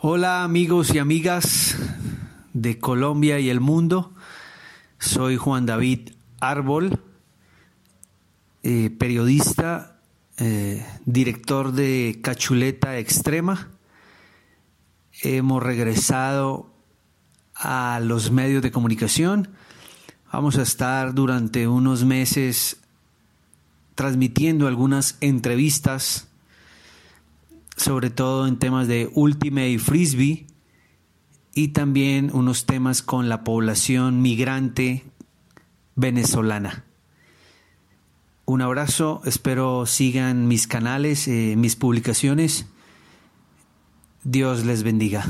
Hola amigos y amigas de Colombia y el mundo. Soy Juan David Árbol, eh, periodista, eh, director de Cachuleta Extrema. Hemos regresado a los medios de comunicación. Vamos a estar durante unos meses transmitiendo algunas entrevistas sobre todo en temas de Ultimate Frisbee y también unos temas con la población migrante venezolana. Un abrazo, espero sigan mis canales, eh, mis publicaciones. Dios les bendiga.